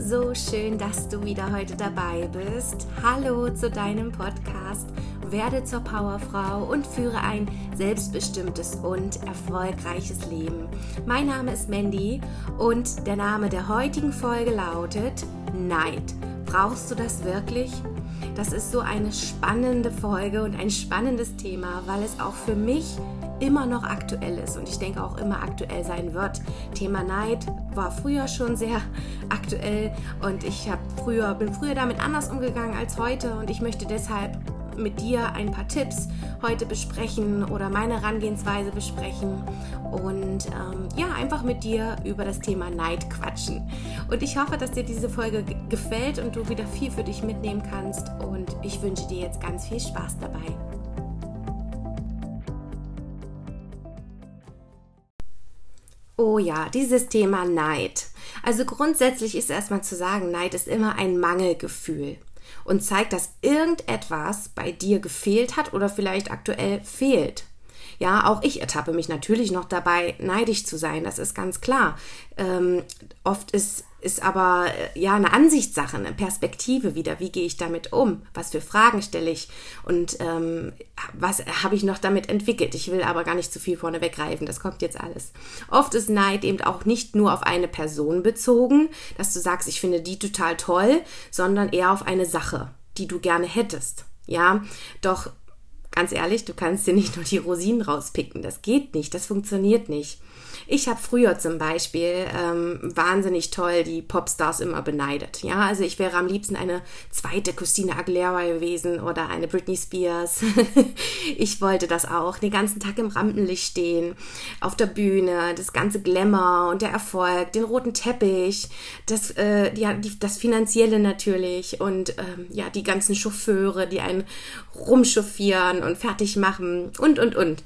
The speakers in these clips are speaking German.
so schön, dass du wieder heute dabei bist. Hallo zu deinem Podcast Werde zur Powerfrau und führe ein selbstbestimmtes und erfolgreiches Leben. Mein Name ist Mandy und der Name der heutigen Folge lautet Neid. Brauchst du das wirklich? Das ist so eine spannende Folge und ein spannendes Thema, weil es auch für mich immer noch aktuell ist und ich denke auch immer aktuell sein wird. Thema Neid war früher schon sehr aktuell und ich habe früher bin früher damit anders umgegangen als heute und ich möchte deshalb mit dir ein paar Tipps heute besprechen oder meine Herangehensweise besprechen und ähm, ja, einfach mit dir über das Thema Neid quatschen. Und ich hoffe, dass dir diese Folge gefällt und du wieder viel für dich mitnehmen kannst und ich wünsche dir jetzt ganz viel Spaß dabei. Oh ja, dieses Thema Neid. Also grundsätzlich ist erstmal zu sagen, Neid ist immer ein Mangelgefühl und zeigt, dass irgendetwas bei dir gefehlt hat oder vielleicht aktuell fehlt. Ja, auch ich ertappe mich natürlich noch dabei, neidisch zu sein, das ist ganz klar. Ähm, oft ist, ist aber äh, ja eine Ansichtssache, eine Perspektive wieder. Wie gehe ich damit um? Was für Fragen stelle ich? Und ähm, was habe ich noch damit entwickelt? Ich will aber gar nicht zu viel vorne weggreifen, das kommt jetzt alles. Oft ist Neid eben auch nicht nur auf eine Person bezogen, dass du sagst, ich finde die total toll, sondern eher auf eine Sache, die du gerne hättest. Ja, doch Ganz ehrlich, du kannst dir nicht nur die Rosinen rauspicken. Das geht nicht, das funktioniert nicht. Ich habe früher zum Beispiel ähm, wahnsinnig toll die Popstars immer beneidet. Ja, also ich wäre am liebsten eine zweite Christina Aguilera gewesen oder eine Britney Spears. ich wollte das auch, den ganzen Tag im Rampenlicht stehen, auf der Bühne, das ganze Glamour und der Erfolg, den roten Teppich, das, äh, die, die, das Finanzielle natürlich und ähm, ja, die ganzen Chauffeure, die einen rumchauffieren und fertig machen und, und, und.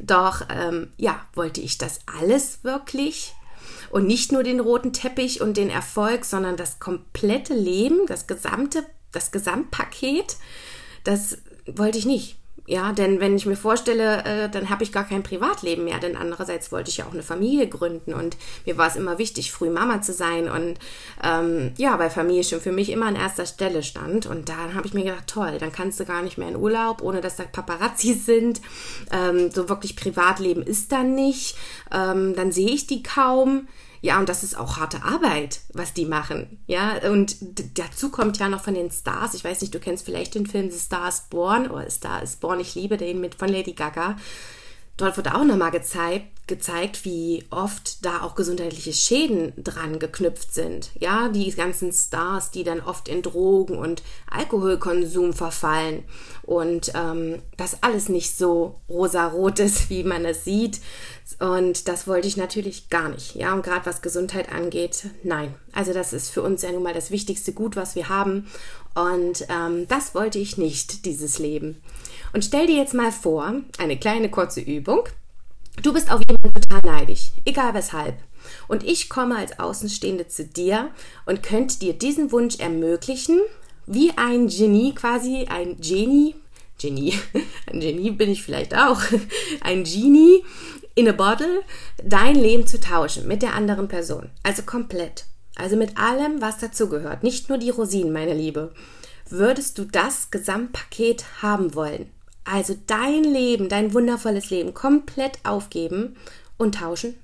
Doch ähm, ja, wollte ich das alles wirklich? Und nicht nur den roten Teppich und den Erfolg, sondern das komplette Leben, das gesamte, das Gesamtpaket, das wollte ich nicht. Ja, denn wenn ich mir vorstelle, äh, dann habe ich gar kein Privatleben mehr, denn andererseits wollte ich ja auch eine Familie gründen und mir war es immer wichtig, früh Mama zu sein und ähm, ja, weil Familie schon für mich immer an erster Stelle stand und da habe ich mir gedacht, toll, dann kannst du gar nicht mehr in Urlaub, ohne dass da Paparazzi sind, ähm, so wirklich Privatleben ist dann nicht, ähm, dann sehe ich die kaum, ja, und das ist auch harte Arbeit, was die machen. Ja, und dazu kommt ja noch von den Stars. Ich weiß nicht, du kennst vielleicht den Film The Star is Born oder Star is Born, ich liebe den mit von Lady Gaga. Dort wurde auch nochmal gezeigt, gezeigt, wie oft da auch gesundheitliche Schäden dran geknüpft sind. Ja, die ganzen Stars, die dann oft in Drogen und Alkoholkonsum verfallen und ähm, das alles nicht so rosarot ist, wie man es sieht. Und das wollte ich natürlich gar nicht. Ja, und gerade was Gesundheit angeht, nein. Also das ist für uns ja nun mal das wichtigste Gut, was wir haben. Und ähm, das wollte ich nicht, dieses Leben. Und stell dir jetzt mal vor, eine kleine kurze Übung. Du bist auf jemanden total neidisch, egal weshalb. Und ich komme als Außenstehende zu dir und könnte dir diesen Wunsch ermöglichen, wie ein Genie quasi, ein Genie, Genie, ein Genie bin ich vielleicht auch, ein Genie in a bottle, dein Leben zu tauschen mit der anderen Person. Also komplett. Also mit allem, was dazugehört. Nicht nur die Rosinen, meine Liebe. Würdest du das Gesamtpaket haben wollen? Also dein Leben, dein wundervolles Leben komplett aufgeben und tauschen?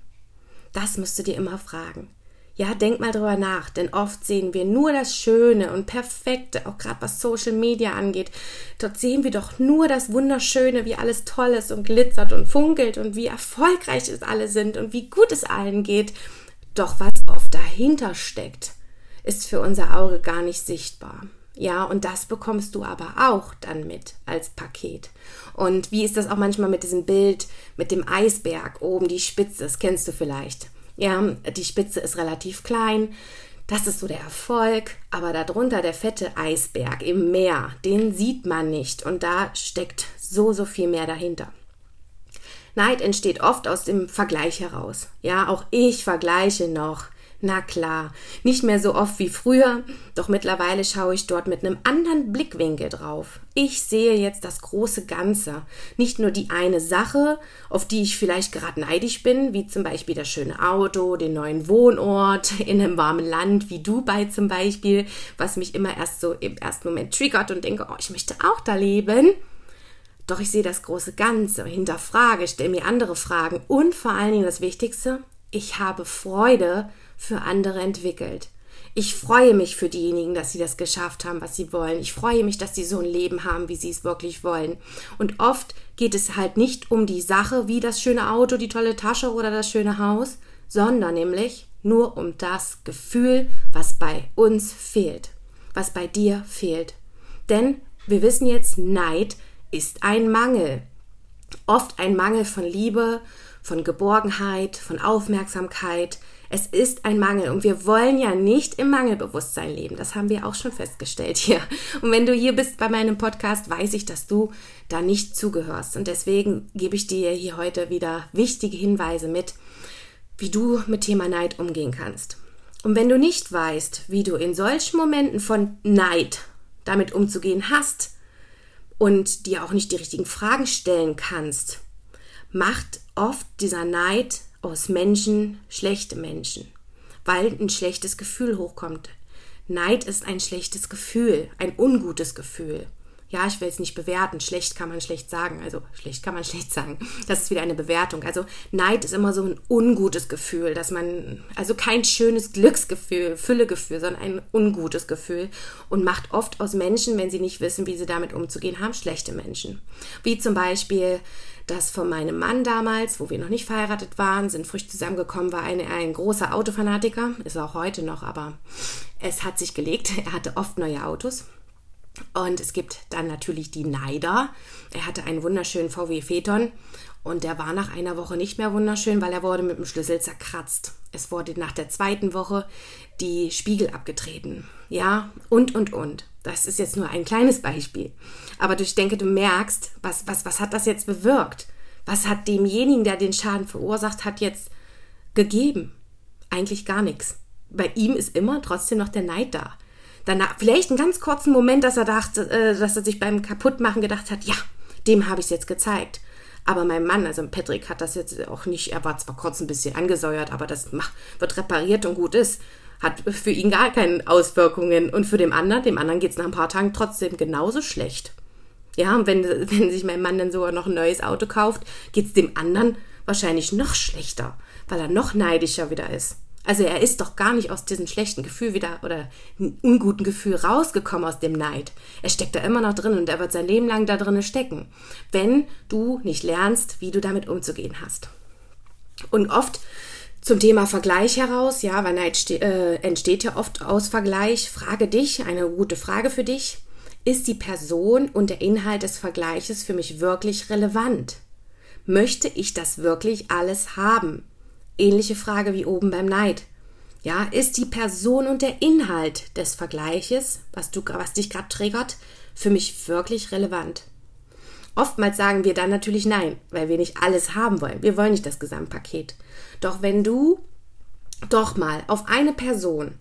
Das musst du dir immer fragen. Ja, denk mal drüber nach, denn oft sehen wir nur das Schöne und Perfekte, auch gerade was Social Media angeht. Dort sehen wir doch nur das Wunderschöne, wie alles toll ist und glitzert und funkelt und wie erfolgreich es alle sind und wie gut es allen geht. Doch was oft dahinter steckt, ist für unser Auge gar nicht sichtbar. Ja, und das bekommst du aber auch dann mit als Paket. Und wie ist das auch manchmal mit diesem Bild mit dem Eisberg oben, die Spitze, das kennst du vielleicht. Ja, die Spitze ist relativ klein. Das ist so der Erfolg, aber darunter der fette Eisberg im Meer, den sieht man nicht und da steckt so, so viel mehr dahinter. Neid entsteht oft aus dem Vergleich heraus. Ja, auch ich vergleiche noch Na klar, nicht mehr so oft wie früher, doch mittlerweile schaue ich dort mit einem anderen Blickwinkel drauf. Ich sehe jetzt das große Ganze, nicht nur die eine Sache, auf die ich vielleicht gerade neidisch bin, wie zum Beispiel das schöne Auto, den neuen Wohnort in einem warmen Land wie Dubai zum Beispiel, was mich immer erst so im ersten Moment triggert und denke, oh, ich möchte auch da leben. Doch ich sehe das große Ganze, hinterfrage, stelle mir andere Fragen und vor allen Dingen das Wichtigste, ich habe Freude für andere entwickelt. Ich freue mich für diejenigen, dass sie das geschafft haben, was sie wollen. Ich freue mich, dass sie so ein Leben haben, wie sie es wirklich wollen. Und oft geht es halt nicht um die Sache, wie das schöne Auto, die tolle Tasche oder das schöne Haus, sondern nämlich nur um das Gefühl, was bei uns fehlt, was bei dir fehlt. Denn wir wissen jetzt, Neid ist ein Mangel. Oft ein Mangel von Liebe, von Geborgenheit, von Aufmerksamkeit. Es ist ein Mangel und wir wollen ja nicht im Mangelbewusstsein leben. Das haben wir auch schon festgestellt hier. Und wenn du hier bist bei meinem Podcast, weiß ich, dass du da nicht zugehörst. Und deswegen gebe ich dir hier heute wieder wichtige Hinweise mit, wie du mit Thema Neid umgehen kannst. Und wenn du nicht weißt, wie du in solchen Momenten von Neid damit umzugehen hast und dir auch nicht die richtigen Fragen stellen kannst, macht oft dieser Neid aus Menschen schlechte Menschen, weil ein schlechtes Gefühl hochkommt. Neid ist ein schlechtes Gefühl, ein ungutes Gefühl. Ja, ich will es nicht bewerten. Schlecht kann man schlecht sagen. Also schlecht kann man schlecht sagen. Das ist wieder eine Bewertung. Also Neid ist immer so ein ungutes Gefühl, dass man, also kein schönes Glücksgefühl, Füllegefühl, sondern ein ungutes Gefühl und macht oft aus Menschen, wenn sie nicht wissen, wie sie damit umzugehen haben, schlechte Menschen. Wie zum Beispiel das von meinem Mann damals, wo wir noch nicht verheiratet waren, sind frisch zusammengekommen, war eine, ein großer Autofanatiker, ist auch heute noch, aber es hat sich gelegt. Er hatte oft neue Autos. Und es gibt dann natürlich die Neider. Er hatte einen wunderschönen VW Phaeton und der war nach einer Woche nicht mehr wunderschön, weil er wurde mit dem Schlüssel zerkratzt. Es wurde nach der zweiten Woche die Spiegel abgetreten. Ja, und, und, und. Das ist jetzt nur ein kleines Beispiel. Aber ich denke, du merkst, was, was, was hat das jetzt bewirkt? Was hat demjenigen, der den Schaden verursacht hat, jetzt gegeben? Eigentlich gar nichts. Bei ihm ist immer trotzdem noch der Neid da. Danach, vielleicht einen ganz kurzen Moment, dass er dachte, äh, dass er sich beim Kaputtmachen gedacht hat, ja, dem habe ich es jetzt gezeigt. Aber mein Mann, also Patrick, hat das jetzt auch nicht, er war zwar kurz ein bisschen angesäuert, aber das macht, wird repariert und gut ist hat für ihn gar keine Auswirkungen. Und für den anderen, dem anderen geht es nach ein paar Tagen trotzdem genauso schlecht. Ja, und wenn, wenn sich mein Mann dann sogar noch ein neues Auto kauft, geht es dem anderen wahrscheinlich noch schlechter, weil er noch neidischer wieder ist. Also er ist doch gar nicht aus diesem schlechten Gefühl wieder oder unguten Gefühl rausgekommen aus dem Neid. Er steckt da immer noch drin und er wird sein Leben lang da drin stecken, wenn du nicht lernst, wie du damit umzugehen hast. Und oft zum Thema Vergleich heraus, ja, weil Neid äh, entsteht ja oft aus Vergleich. Frage dich, eine gute Frage für dich. Ist die Person und der Inhalt des Vergleiches für mich wirklich relevant? Möchte ich das wirklich alles haben? Ähnliche Frage wie oben beim Neid. Ja, ist die Person und der Inhalt des Vergleiches, was du, was dich gerade triggert, für mich wirklich relevant? Oftmals sagen wir dann natürlich nein, weil wir nicht alles haben wollen. Wir wollen nicht das Gesamtpaket. Doch wenn du doch mal auf eine Person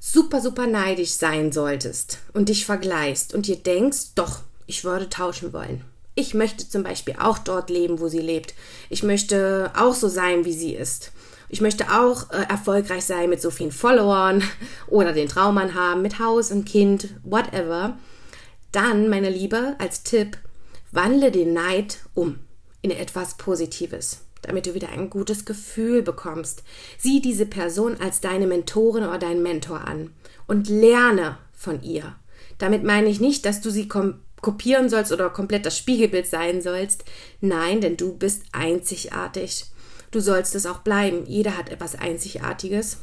super, super neidisch sein solltest und dich vergleichst und dir denkst, doch, ich würde tauschen wollen. Ich möchte zum Beispiel auch dort leben, wo sie lebt. Ich möchte auch so sein, wie sie ist. Ich möchte auch äh, erfolgreich sein mit so vielen Followern oder den Traummann haben mit Haus und Kind, whatever. Dann, meine Liebe, als Tipp, Wandle den Neid um in etwas Positives, damit du wieder ein gutes Gefühl bekommst. Sieh diese Person als deine Mentorin oder deinen Mentor an und lerne von ihr. Damit meine ich nicht, dass du sie kopieren sollst oder komplett das Spiegelbild sein sollst. Nein, denn du bist einzigartig. Du sollst es auch bleiben. Jeder hat etwas Einzigartiges.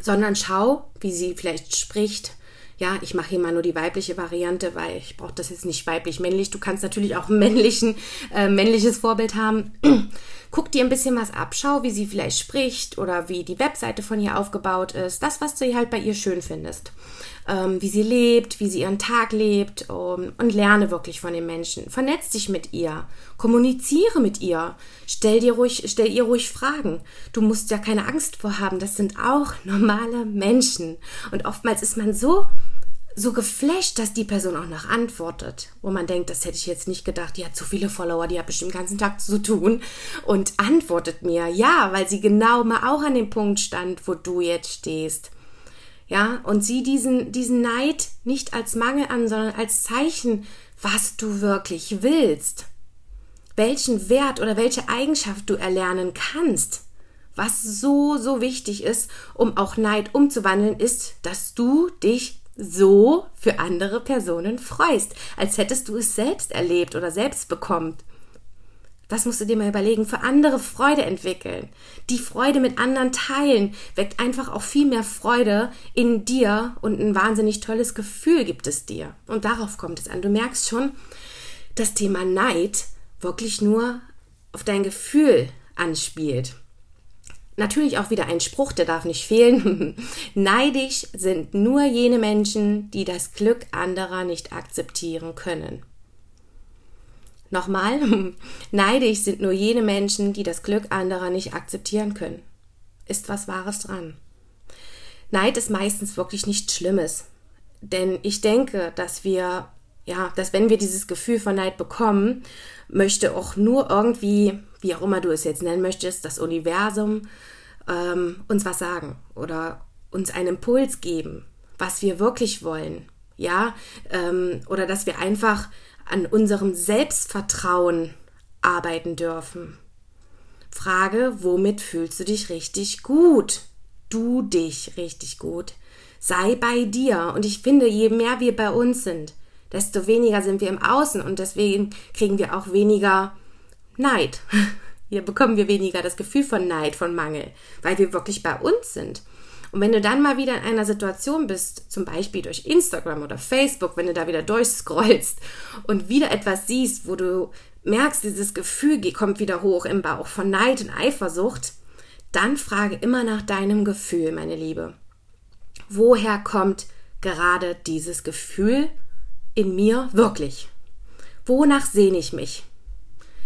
Sondern schau, wie sie vielleicht spricht, ja, ich mache hier mal nur die weibliche Variante, weil ich brauche das jetzt nicht weiblich-männlich. Du kannst natürlich auch männlichen, äh, männliches Vorbild haben. Guck dir ein bisschen was ab, schau, wie sie vielleicht spricht oder wie die Webseite von ihr aufgebaut ist. Das, was du halt bei ihr schön findest. Ähm, wie sie lebt, wie sie ihren Tag lebt um, und lerne wirklich von den Menschen. Vernetz dich mit ihr, kommuniziere mit ihr, stell dir ruhig, stell ihr ruhig Fragen. Du musst ja keine Angst vor haben. Das sind auch normale Menschen. Und oftmals ist man so so geflasht, dass die Person auch noch antwortet, wo man denkt, das hätte ich jetzt nicht gedacht, die hat so viele Follower, die hat bestimmt den ganzen Tag zu tun und antwortet mir, ja, weil sie genau mal auch an dem Punkt stand, wo du jetzt stehst. Ja, und sieh diesen, diesen Neid nicht als Mangel an, sondern als Zeichen, was du wirklich willst. Welchen Wert oder welche Eigenschaft du erlernen kannst. Was so, so wichtig ist, um auch Neid umzuwandeln, ist, dass du dich so für andere Personen freust, als hättest du es selbst erlebt oder selbst bekommen. Das musst du dir mal überlegen, für andere Freude entwickeln. Die Freude mit anderen teilen weckt einfach auch viel mehr Freude in dir und ein wahnsinnig tolles Gefühl gibt es dir. Und darauf kommt es an. Du merkst schon, das Thema Neid wirklich nur auf dein Gefühl anspielt. Natürlich auch wieder ein Spruch, der darf nicht fehlen. Neidisch sind nur jene Menschen, die das Glück anderer nicht akzeptieren können. Nochmal, neidisch sind nur jene Menschen, die das Glück anderer nicht akzeptieren können. Ist was Wahres dran. Neid ist meistens wirklich nichts Schlimmes. Denn ich denke, dass wir, ja, dass wenn wir dieses Gefühl von Neid bekommen, möchte auch nur irgendwie wie auch immer du es jetzt nennen möchtest, das Universum ähm, uns was sagen oder uns einen Impuls geben, was wir wirklich wollen, ja, ähm, oder dass wir einfach an unserem Selbstvertrauen arbeiten dürfen. Frage, womit fühlst du dich richtig gut? Du dich richtig gut. Sei bei dir. Und ich finde, je mehr wir bei uns sind, desto weniger sind wir im Außen und deswegen kriegen wir auch weniger Neid. Hier bekommen wir weniger das Gefühl von Neid, von Mangel, weil wir wirklich bei uns sind. Und wenn du dann mal wieder in einer Situation bist, zum Beispiel durch Instagram oder Facebook, wenn du da wieder durchscrollst und wieder etwas siehst, wo du merkst, dieses Gefühl kommt wieder hoch im Bauch von Neid und Eifersucht, dann frage immer nach deinem Gefühl, meine Liebe. Woher kommt gerade dieses Gefühl in mir wirklich? Wonach sehne ich mich?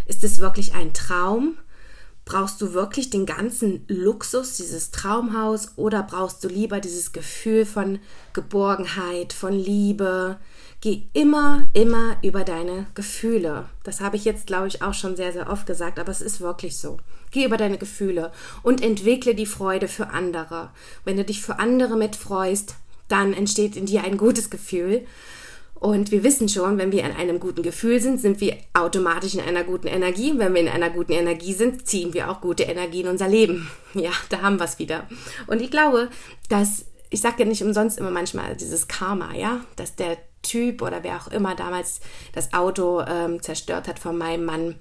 Ist es wirklich ein Traum? Brauchst du wirklich den ganzen Luxus, dieses Traumhaus, oder brauchst du lieber dieses Gefühl von Geborgenheit, von Liebe? Geh immer, immer über deine Gefühle. Das habe ich jetzt, glaube ich, auch schon sehr, sehr oft gesagt, aber es ist wirklich so. Geh über deine Gefühle und entwickle die Freude für andere. Wenn du dich für andere mitfreust, dann entsteht in dir ein gutes Gefühl und wir wissen schon, wenn wir in einem guten Gefühl sind, sind wir automatisch in einer guten Energie. Wenn wir in einer guten Energie sind, ziehen wir auch gute Energie in unser Leben. Ja, da haben wir es wieder. Und ich glaube, dass, ich sage ja nicht umsonst immer manchmal dieses Karma, ja, dass der Typ oder wer auch immer damals das Auto ähm, zerstört hat von meinem Mann,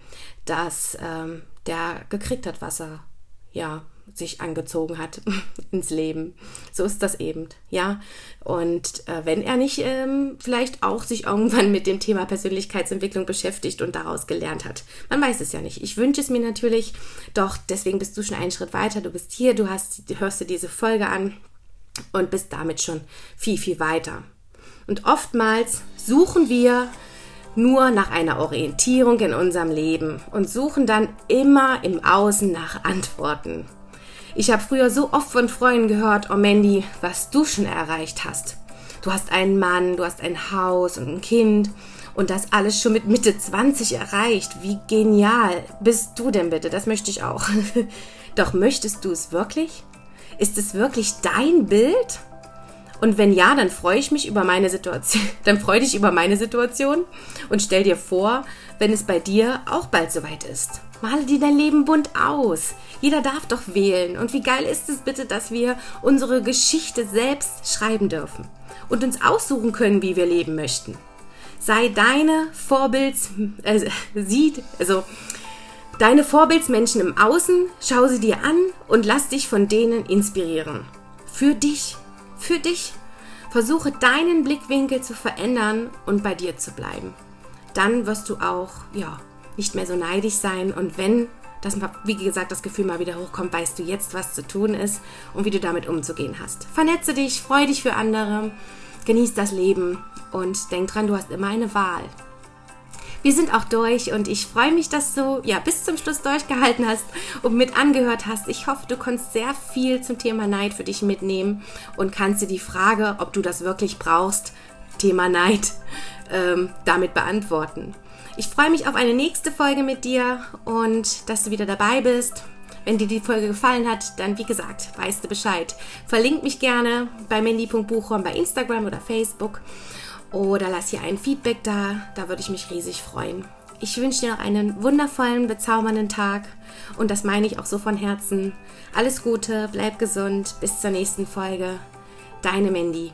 dass ähm, der gekriegt hat, was er ja sich angezogen hat ins Leben. So ist das eben, ja. Und äh, wenn er nicht ähm, vielleicht auch sich irgendwann mit dem Thema Persönlichkeitsentwicklung beschäftigt und daraus gelernt hat. Man weiß es ja nicht. Ich wünsche es mir natürlich, doch deswegen bist du schon einen Schritt weiter. Du bist hier, du hast, hörst dir diese Folge an und bist damit schon viel, viel weiter. Und oftmals suchen wir nur nach einer Orientierung in unserem Leben und suchen dann immer im Außen nach Antworten. Ich habe früher so oft von Freunden gehört, oh Mandy, was du schon erreicht hast. Du hast einen Mann, du hast ein Haus und ein Kind und das alles schon mit Mitte 20 erreicht. Wie genial bist du denn bitte? Das möchte ich auch. Doch möchtest du es wirklich? Ist es wirklich dein Bild? Und wenn ja, dann freue ich mich über meine Situation, dann freue dich über meine Situation und stell dir vor, wenn es bei dir auch bald soweit ist. Male dir dein Leben bunt aus. Jeder darf doch wählen. Und wie geil ist es bitte, dass wir unsere Geschichte selbst schreiben dürfen und uns aussuchen können, wie wir leben möchten. Sei deine Vorbilds, äh, sieht, also deine Vorbildsmenschen im Außen, schau sie dir an und lass dich von denen inspirieren. Für dich, für dich. Versuche deinen Blickwinkel zu verändern und bei dir zu bleiben. Dann wirst du auch, ja, nicht mehr so neidisch sein und wenn dass, wie gesagt, das Gefühl mal wieder hochkommt, weißt du jetzt, was zu tun ist und wie du damit umzugehen hast. Vernetze dich, freu dich für andere, genieß das Leben und denk dran, du hast immer eine Wahl. Wir sind auch durch und ich freue mich, dass du ja bis zum Schluss durchgehalten hast und mit angehört hast. Ich hoffe, du konntest sehr viel zum Thema Neid für dich mitnehmen und kannst dir die Frage, ob du das wirklich brauchst, Thema Neid, ähm, damit beantworten. Ich freue mich auf eine nächste Folge mit dir und dass du wieder dabei bist. Wenn dir die Folge gefallen hat, dann wie gesagt, weißt du Bescheid. Verlink mich gerne bei mandy.buchhorn bei Instagram oder Facebook oder lass hier ein Feedback da. Da würde ich mich riesig freuen. Ich wünsche dir noch einen wundervollen, bezaubernden Tag und das meine ich auch so von Herzen. Alles Gute, bleib gesund, bis zur nächsten Folge. Deine Mandy.